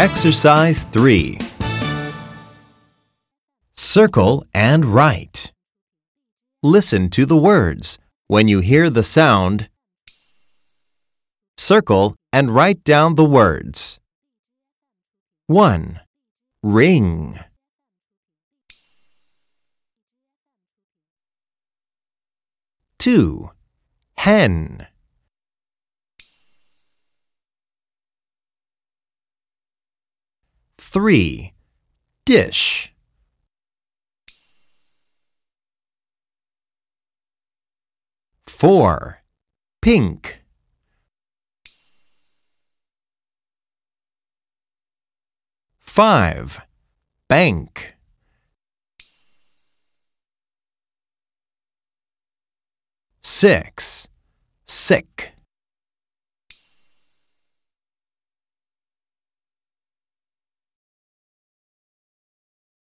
Exercise 3 Circle and write. Listen to the words. When you hear the sound, circle and write down the words. 1. Ring. 2. Hen. 3. Dish. 4. Pink. 5. Bank. 6. Sick.